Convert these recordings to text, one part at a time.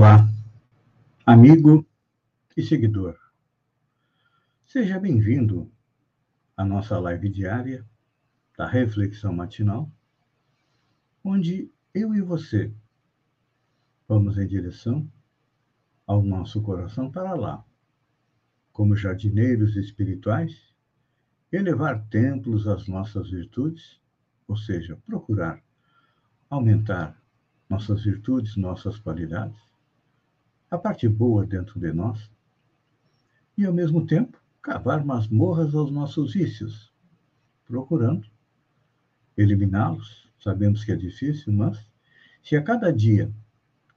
Olá, amigo e seguidor. Seja bem-vindo à nossa live diária da Reflexão Matinal, onde eu e você vamos em direção ao nosso coração para lá, como jardineiros espirituais, elevar templos às nossas virtudes, ou seja, procurar aumentar nossas virtudes, nossas qualidades, a parte boa dentro de nós e, ao mesmo tempo, cavar masmorras aos nossos vícios, procurando eliminá-los. Sabemos que é difícil, mas se a cada dia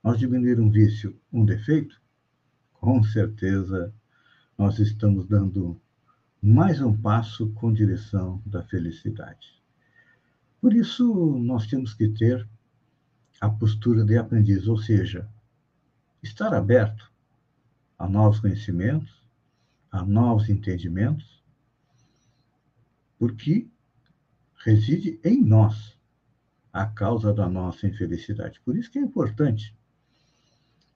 nós diminuir um vício, um defeito, com certeza nós estamos dando mais um passo com direção da felicidade. Por isso, nós temos que ter a postura de aprendiz, ou seja, estar aberto a novos conhecimentos, a novos entendimentos, porque reside em nós a causa da nossa infelicidade. Por isso que é importante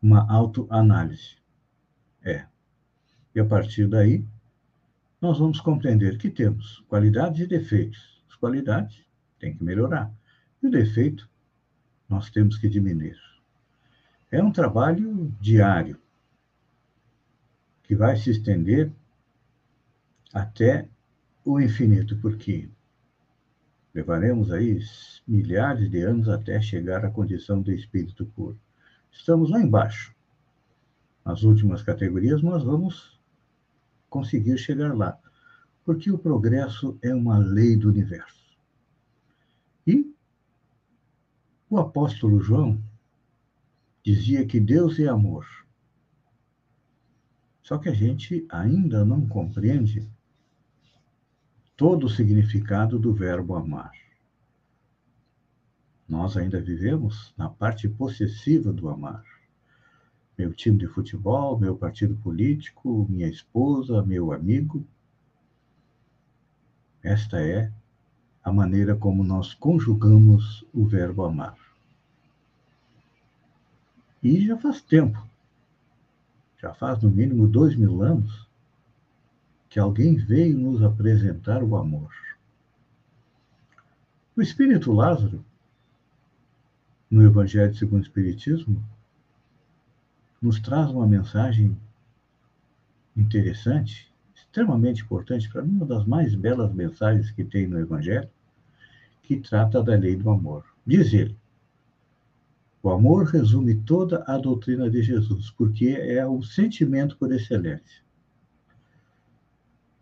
uma autoanálise. É. E a partir daí, nós vamos compreender que temos qualidades e defeitos. As qualidades têm que melhorar. E o defeito, nós temos que diminuir. É um trabalho diário que vai se estender até o infinito, porque levaremos aí milhares de anos até chegar à condição de espírito puro. Estamos lá embaixo. Nas últimas categorias, nós vamos conseguir chegar lá, porque o progresso é uma lei do universo. E o apóstolo João dizia que Deus é amor. Só que a gente ainda não compreende todo o significado do verbo amar. Nós ainda vivemos na parte possessiva do amar. Meu time de futebol, meu partido político, minha esposa, meu amigo. Esta é a maneira como nós conjugamos o verbo amar. E já faz tempo, já faz no mínimo dois mil anos, que alguém veio nos apresentar o amor. O Espírito Lázaro, no Evangelho segundo o Espiritismo, nos traz uma mensagem interessante, extremamente importante, para mim, uma das mais belas mensagens que tem no Evangelho, que trata da lei do amor. Diz ele: o amor resume toda a doutrina de Jesus, porque é o sentimento por excelência.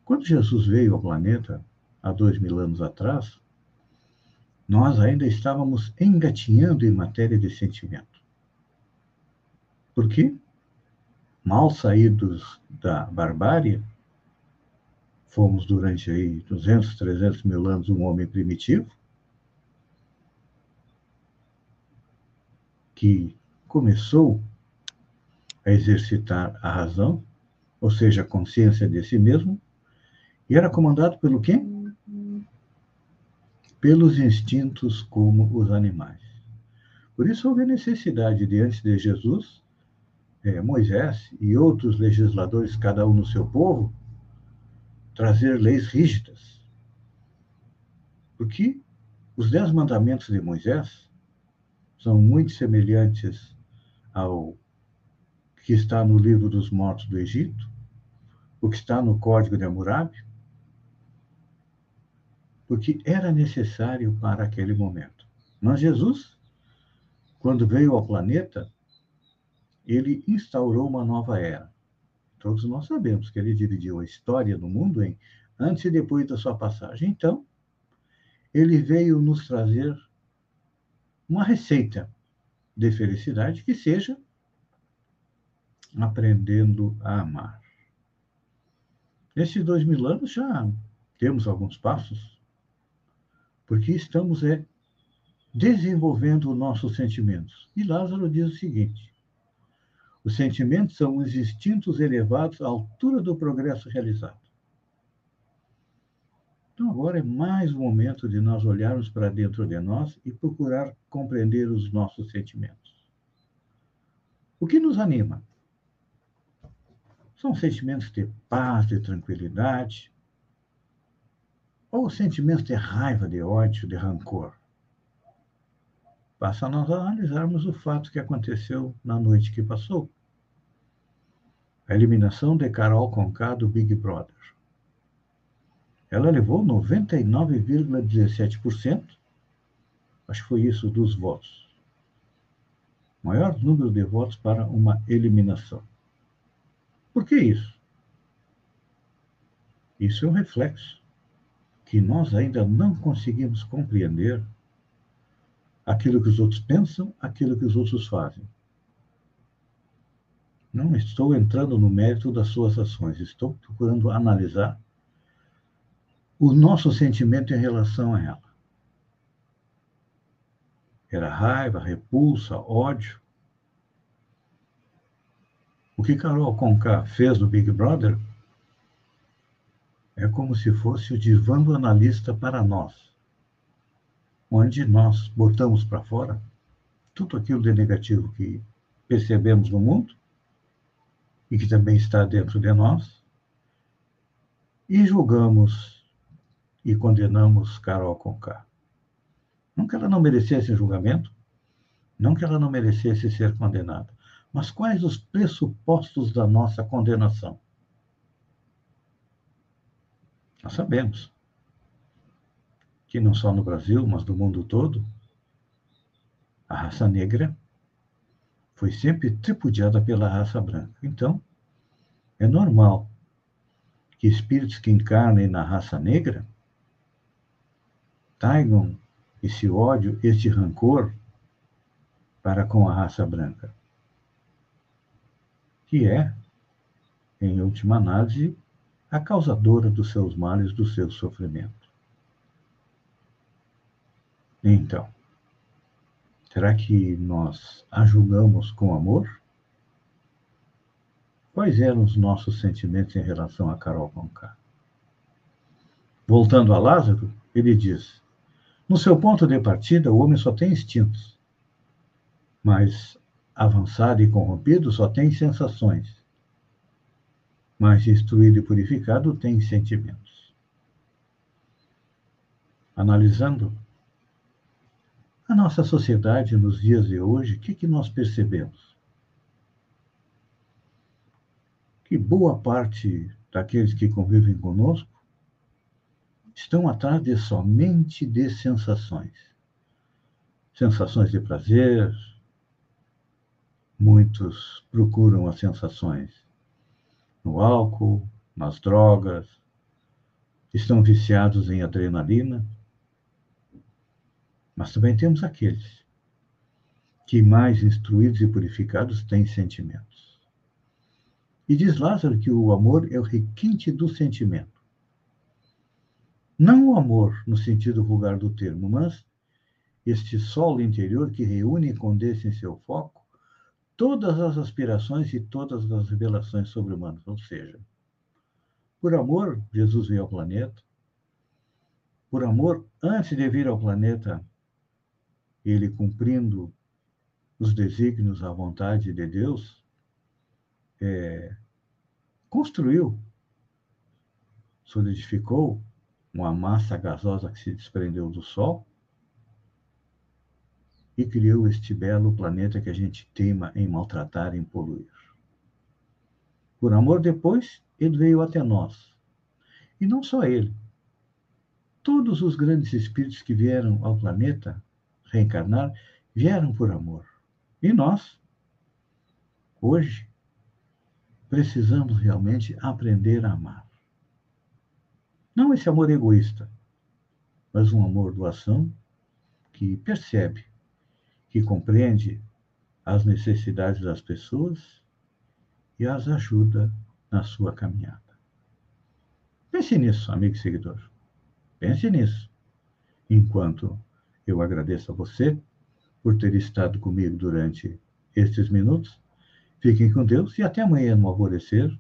Quando Jesus veio ao planeta, há dois mil anos atrás, nós ainda estávamos engatinhando em matéria de sentimento. Por quê? Mal saídos da barbárie, fomos durante aí 200, 300 mil anos um homem primitivo, que começou a exercitar a razão, ou seja, a consciência de si mesmo, e era comandado pelo quê? Pelos instintos como os animais. Por isso houve a necessidade de, antes de Jesus, é, Moisés e outros legisladores, cada um no seu povo, trazer leis rígidas. Porque os dez mandamentos de Moisés são muito semelhantes ao que está no livro dos mortos do Egito, o que está no Código de Hammurabi, porque era necessário para aquele momento. Mas Jesus, quando veio ao planeta, ele instaurou uma nova era. Todos nós sabemos que ele dividiu a história do mundo em antes e depois da sua passagem. Então, ele veio nos trazer uma receita de felicidade que seja aprendendo a amar. Nesses dois mil anos já temos alguns passos, porque estamos é, desenvolvendo os nossos sentimentos. E Lázaro diz o seguinte: os sentimentos são os instintos elevados à altura do progresso realizado. Então, agora é mais um momento de nós olharmos para dentro de nós e procurar compreender os nossos sentimentos. O que nos anima? São sentimentos de paz, de tranquilidade, ou sentimentos de raiva, de ódio, de rancor? Basta nós analisarmos o fato que aconteceu na noite que passou. A eliminação de Carol Conká do Big Brother. Ela levou 99,17%, acho que foi isso, dos votos. Maior número de votos para uma eliminação. Por que isso? Isso é um reflexo que nós ainda não conseguimos compreender aquilo que os outros pensam, aquilo que os outros fazem. Não estou entrando no mérito das suas ações, estou procurando analisar o nosso sentimento em relação a ela. Era raiva, repulsa, ódio, o que Carol Conká fez no Big Brother é como se fosse o divã do analista para nós, onde nós botamos para fora tudo aquilo de negativo que percebemos no mundo e que também está dentro de nós e julgamos e condenamos Carol Conká. Não que ela não merecesse julgamento, não que ela não merecesse ser condenada, mas quais os pressupostos da nossa condenação? Nós sabemos que não só no Brasil, mas no mundo todo, a raça negra foi sempre tripudiada pela raça branca. Então, é normal que espíritos que encarnem na raça negra traigam esse ódio, esse rancor para com a raça branca que é, em última análise, a causadora dos seus males, do seu sofrimento. Então, será que nós a julgamos com amor? Quais eram os nossos sentimentos em relação a Carol Conká? Voltando a Lázaro, ele diz: No seu ponto de partida, o homem só tem instintos, mas avançado e corrompido só tem sensações, mas instruído e purificado tem sentimentos. Analisando a nossa sociedade nos dias de hoje, o que, que nós percebemos? Que boa parte daqueles que convivem conosco estão atrás de somente de sensações. Sensações de prazer, Muitos procuram as sensações no álcool, nas drogas, estão viciados em adrenalina. Mas também temos aqueles que, mais instruídos e purificados, têm sentimentos. E diz Lázaro que o amor é o requinte do sentimento. Não o amor no sentido vulgar do termo, mas este solo interior que reúne e condensa em seu foco todas as aspirações e todas as revelações sobre-humanas. Ou seja, por amor, Jesus veio ao planeta. Por amor, antes de vir ao planeta, ele cumprindo os desígnios, a vontade de Deus, é, construiu, solidificou uma massa gasosa que se desprendeu do Sol e criou este belo planeta que a gente teima em maltratar em poluir. Por amor, depois, ele veio até nós. E não só ele. Todos os grandes espíritos que vieram ao planeta reencarnar vieram por amor. E nós, hoje, precisamos realmente aprender a amar. Não esse amor egoísta, mas um amor doação que percebe que compreende as necessidades das pessoas e as ajuda na sua caminhada. Pense nisso, amigo seguidor. Pense nisso. Enquanto eu agradeço a você por ter estado comigo durante estes minutos. Fiquem com Deus e até amanhã no alvorecer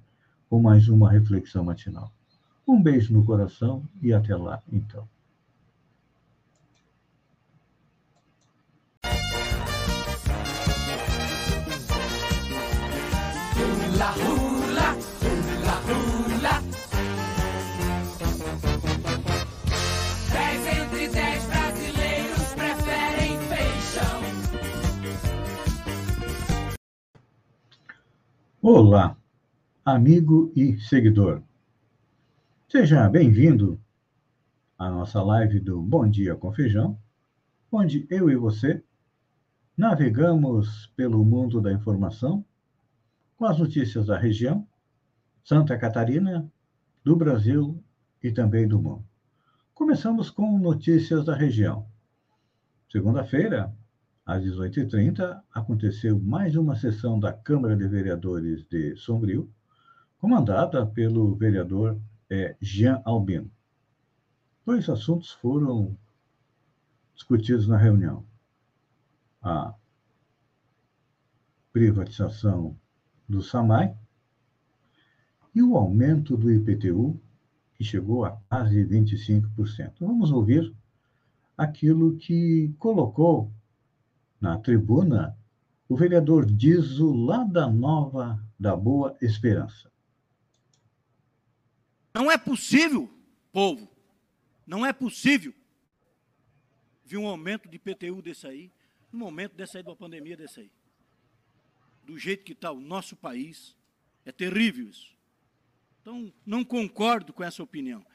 com mais uma reflexão matinal. Um beijo no coração e até lá, então. Dez entre dez brasileiros preferem. Olá, amigo e seguidor. Seja bem-vindo à nossa live do Bom Dia com Feijão, onde eu e você navegamos pelo mundo da informação com as notícias da região, Santa Catarina, do Brasil e também do mundo. Começamos com notícias da região. Segunda-feira, às 18h30, aconteceu mais uma sessão da Câmara de Vereadores de Sombrio, comandada pelo vereador é, Jean Albino. Dois assuntos foram discutidos na reunião: a privatização do SAMAI e o aumento do IPTU, que chegou a quase 25%. Vamos ouvir aquilo que colocou na tribuna o vereador Dizo, lá da Nova da Boa Esperança. Não é possível, povo, não é possível vir um aumento de IPTU desse aí, no momento dessa aí, de uma pandemia desse aí. Do jeito que está o nosso país, é terrível isso. Então, não concordo com essa opinião.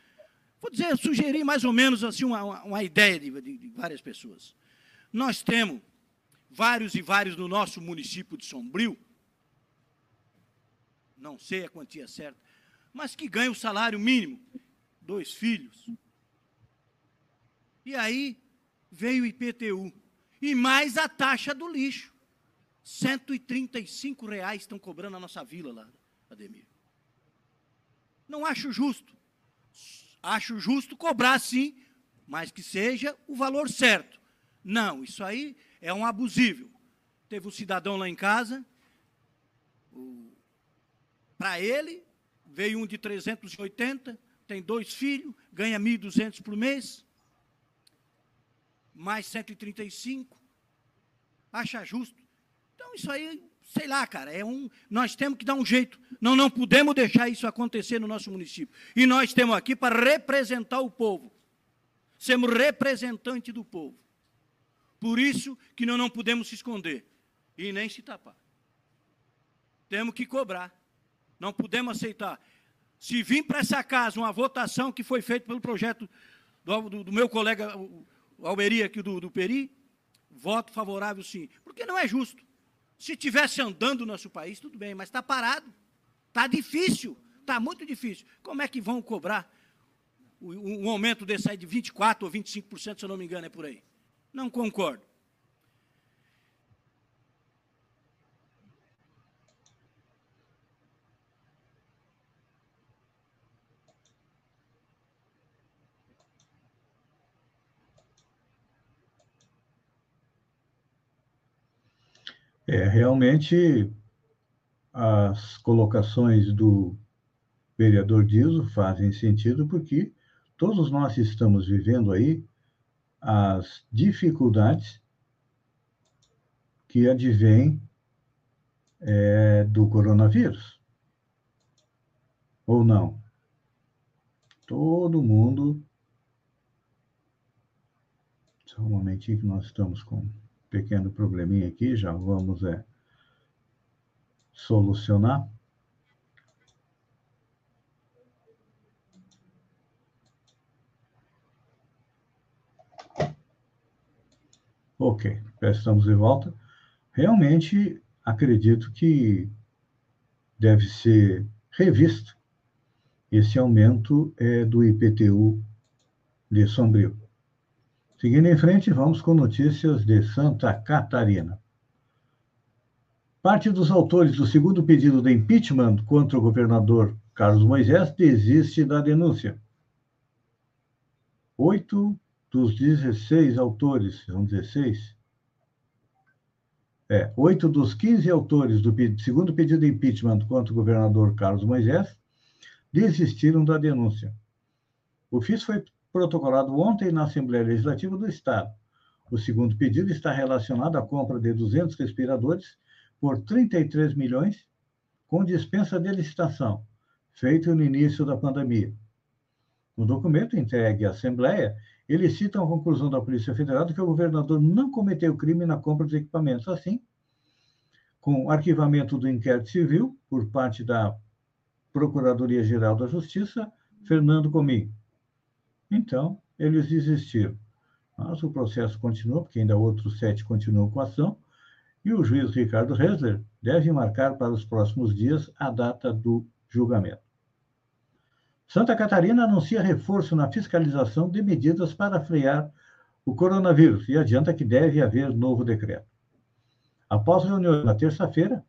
Vou dizer, sugerir mais ou menos assim uma, uma ideia de, de, de várias pessoas. Nós temos vários e vários no nosso município de Sombrio, não sei a quantia certa, mas que ganha o salário mínimo, dois filhos. E aí veio o IPTU. E mais a taxa do lixo. 135 reais estão cobrando a nossa vila lá, Ademir. Não acho justo. Acho justo cobrar sim, mas que seja o valor certo. Não, isso aí é um abusível. Teve um cidadão lá em casa, para ele, veio um de 380, tem dois filhos, ganha 1.200 por mês, mais 135, acha justo. Então, isso aí, sei lá, cara, é um, nós temos que dar um jeito. Não, não podemos deixar isso acontecer no nosso município. E nós temos aqui para representar o povo. Sermos representante do povo. Por isso que nós não podemos se esconder e nem se tapar. Temos que cobrar. Não podemos aceitar. Se vir para essa casa uma votação que foi feita pelo projeto do, do, do meu colega o Almeria aqui do, do Peri, voto favorável sim. Porque não é justo. Se tivesse andando nosso país, tudo bem, mas está parado. Está difícil. Está muito difícil. Como é que vão cobrar um aumento desse aí de 24% ou 25%, se eu não me engano, é por aí? Não concordo. É, realmente, as colocações do vereador Dizo fazem sentido, porque todos nós estamos vivendo aí as dificuldades que advêm é, do coronavírus. Ou não? Todo mundo. Só um momentinho que nós estamos com pequeno probleminha aqui, já vamos é, solucionar. Ok, estamos de volta. Realmente acredito que deve ser revisto esse aumento é, do IPTU de Sombrio. Seguindo em frente, vamos com notícias de Santa Catarina. Parte dos autores do segundo pedido de impeachment contra o governador Carlos Moisés desiste da denúncia. Oito dos 16 autores, são 16? É, oito dos 15 autores do segundo pedido de impeachment contra o governador Carlos Moisés desistiram da denúncia. O ofício foi protocolado ontem na Assembleia Legislativa do Estado. O segundo pedido está relacionado à compra de 200 respiradores por 33 milhões com dispensa de licitação, feito no início da pandemia. No documento entregue à Assembleia, eles citam a conclusão da Polícia Federal de que o governador não cometeu crime na compra dos equipamentos. Assim, com arquivamento do inquérito civil por parte da Procuradoria-Geral da Justiça, Fernando Comim. Então, eles desistiram. Mas o processo continua, porque ainda outros sete continuam com a ação, e o juiz Ricardo Resler deve marcar para os próximos dias a data do julgamento. Santa Catarina anuncia reforço na fiscalização de medidas para frear o coronavírus e adianta que deve haver novo decreto. Após reunião na terça-feira,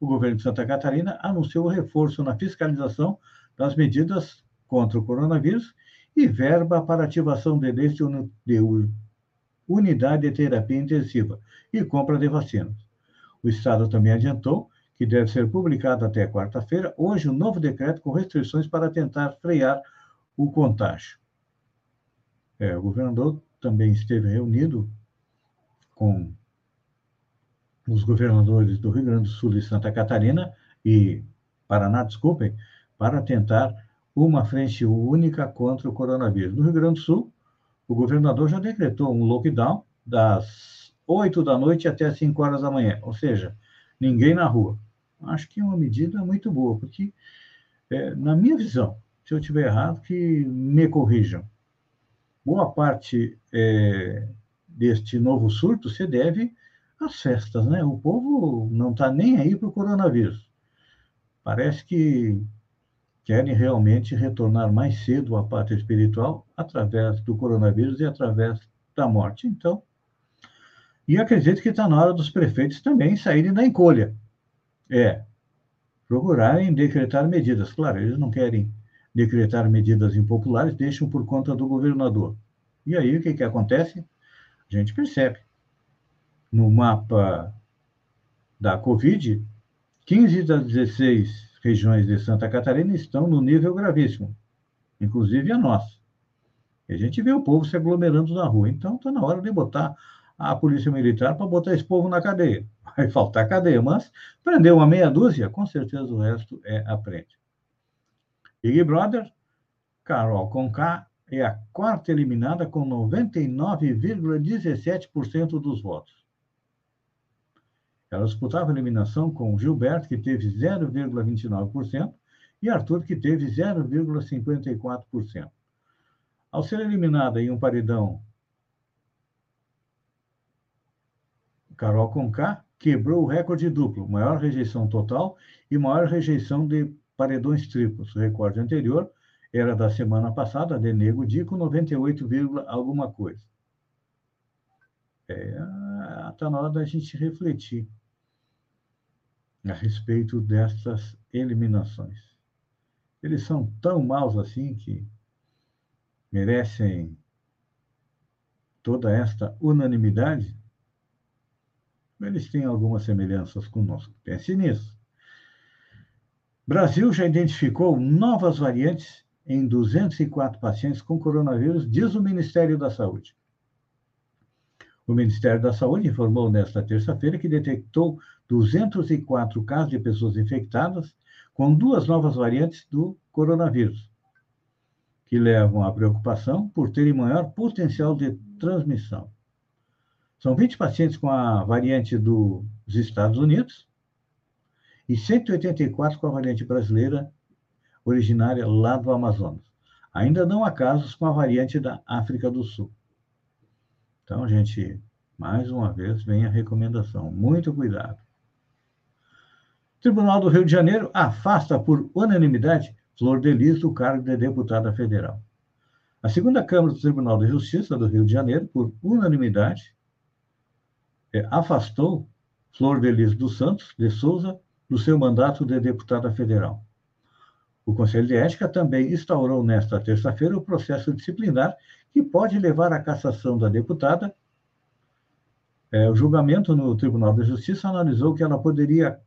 o governo de Santa Catarina anunciou o reforço na fiscalização das medidas contra o coronavírus e verba para ativação de de unidade de terapia intensiva e compra de vacinas. O Estado também adiantou que deve ser publicado até quarta-feira, hoje, um novo decreto com restrições para tentar frear o contágio. É, o governador também esteve reunido com os governadores do Rio Grande do Sul e Santa Catarina e Paraná, desculpem, para tentar uma frente única contra o coronavírus. No Rio Grande do Sul, o governador já decretou um lockdown das 8 da noite até 5 horas da manhã, ou seja, ninguém na rua. Acho que é uma medida muito boa, porque, é, na minha visão, se eu estiver errado, que me corrijam. Boa parte é, deste novo surto se deve às festas, né? O povo não está nem aí para o coronavírus. Parece que querem realmente retornar mais cedo à pátria espiritual através do coronavírus e através da morte. Então, e acredito que está na hora dos prefeitos também saírem da encolha. É, procurarem decretar medidas. Claro, eles não querem decretar medidas impopulares, deixam por conta do governador. E aí, o que, que acontece? A gente percebe. No mapa da Covid, 15 das 16 regiões de Santa Catarina estão no nível gravíssimo, inclusive a nossa. E a gente vê o povo se aglomerando na rua. Então, está na hora de botar a polícia militar para botar esse povo na cadeia. Vai faltar cadeia, mas prender uma meia dúzia, com certeza o resto é aprende. Big Brother, Carol Conká é a quarta eliminada com 99,17% dos votos. Ela disputava a eliminação com Gilberto, que teve 0,29%, e Arthur, que teve 0,54%. Ao ser eliminada em um paredão, Carol Conká quebrou o recorde duplo, maior rejeição total e maior rejeição de paredões triplos. O recorde anterior era da semana passada, de Nego Dico, 98, alguma coisa. É, está na hora da gente refletir a respeito dessas eliminações. Eles são tão maus assim que merecem toda esta unanimidade? Eles têm algumas semelhanças conosco. Pense nisso. Brasil já identificou novas variantes em 204 pacientes com coronavírus, diz o Ministério da Saúde. O Ministério da Saúde informou nesta terça-feira que detectou 204 casos de pessoas infectadas com duas novas variantes do coronavírus, que levam à preocupação por terem maior potencial de transmissão. São 20 pacientes com a variante dos Estados Unidos e 184 com a variante brasileira, originária lá do Amazonas. Ainda não há casos com a variante da África do Sul. Então, gente, mais uma vez vem a recomendação: muito cuidado. Tribunal do Rio de Janeiro afasta por unanimidade Flor Delis do cargo de deputada federal. A segunda Câmara do Tribunal de Justiça do Rio de Janeiro, por unanimidade, é, afastou Flor Delis dos Santos de Souza do seu mandato de deputada federal. O Conselho de Ética também instaurou nesta terça-feira o processo disciplinar que pode levar à cassação da deputada. É, o julgamento no Tribunal de Justiça analisou que ela poderia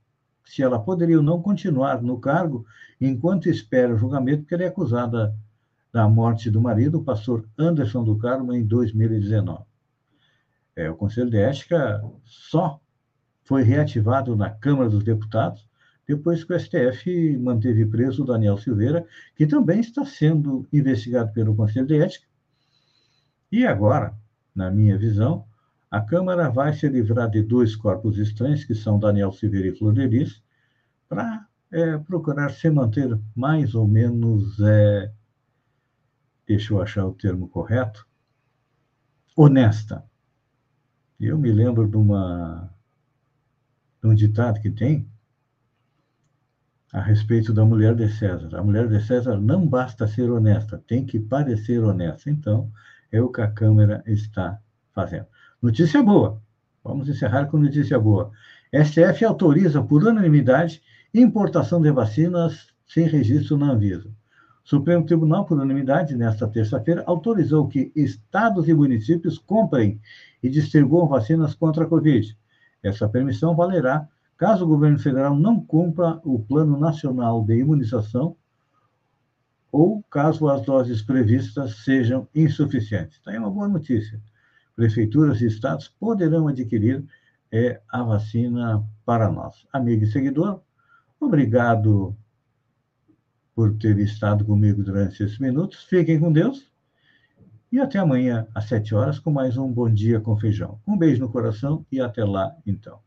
se ela poderia ou não continuar no cargo enquanto espera o julgamento, porque ela é acusada da morte do marido, o pastor Anderson do Carmo, em 2019. É, o Conselho de Ética só foi reativado na Câmara dos Deputados depois que o STF manteve preso o Daniel Silveira, que também está sendo investigado pelo Conselho de Ética. E agora, na minha visão, a Câmara vai se livrar de dois corpos estranhos, que são Daniel Silveira e Floriris, para é, procurar se manter mais ou menos, é, deixa eu achar o termo correto, honesta. Eu me lembro de, uma, de um ditado que tem a respeito da mulher de César. A mulher de César não basta ser honesta, tem que parecer honesta. Então, é o que a Câmara está fazendo. Notícia boa. Vamos encerrar com notícia boa. STF autoriza por unanimidade importação de vacinas sem registro na Anvisa. O Supremo Tribunal, por unanimidade, nesta terça-feira, autorizou que estados e municípios comprem e distribuam vacinas contra a Covid. Essa permissão valerá caso o governo federal não cumpra o Plano Nacional de Imunização ou caso as doses previstas sejam insuficientes. Está aí uma boa notícia. Prefeituras e estados poderão adquirir é, a vacina para nós. Amigo e seguidor, obrigado por ter estado comigo durante esses minutos. Fiquem com Deus e até amanhã às sete horas com mais um Bom Dia com Feijão. Um beijo no coração e até lá, então.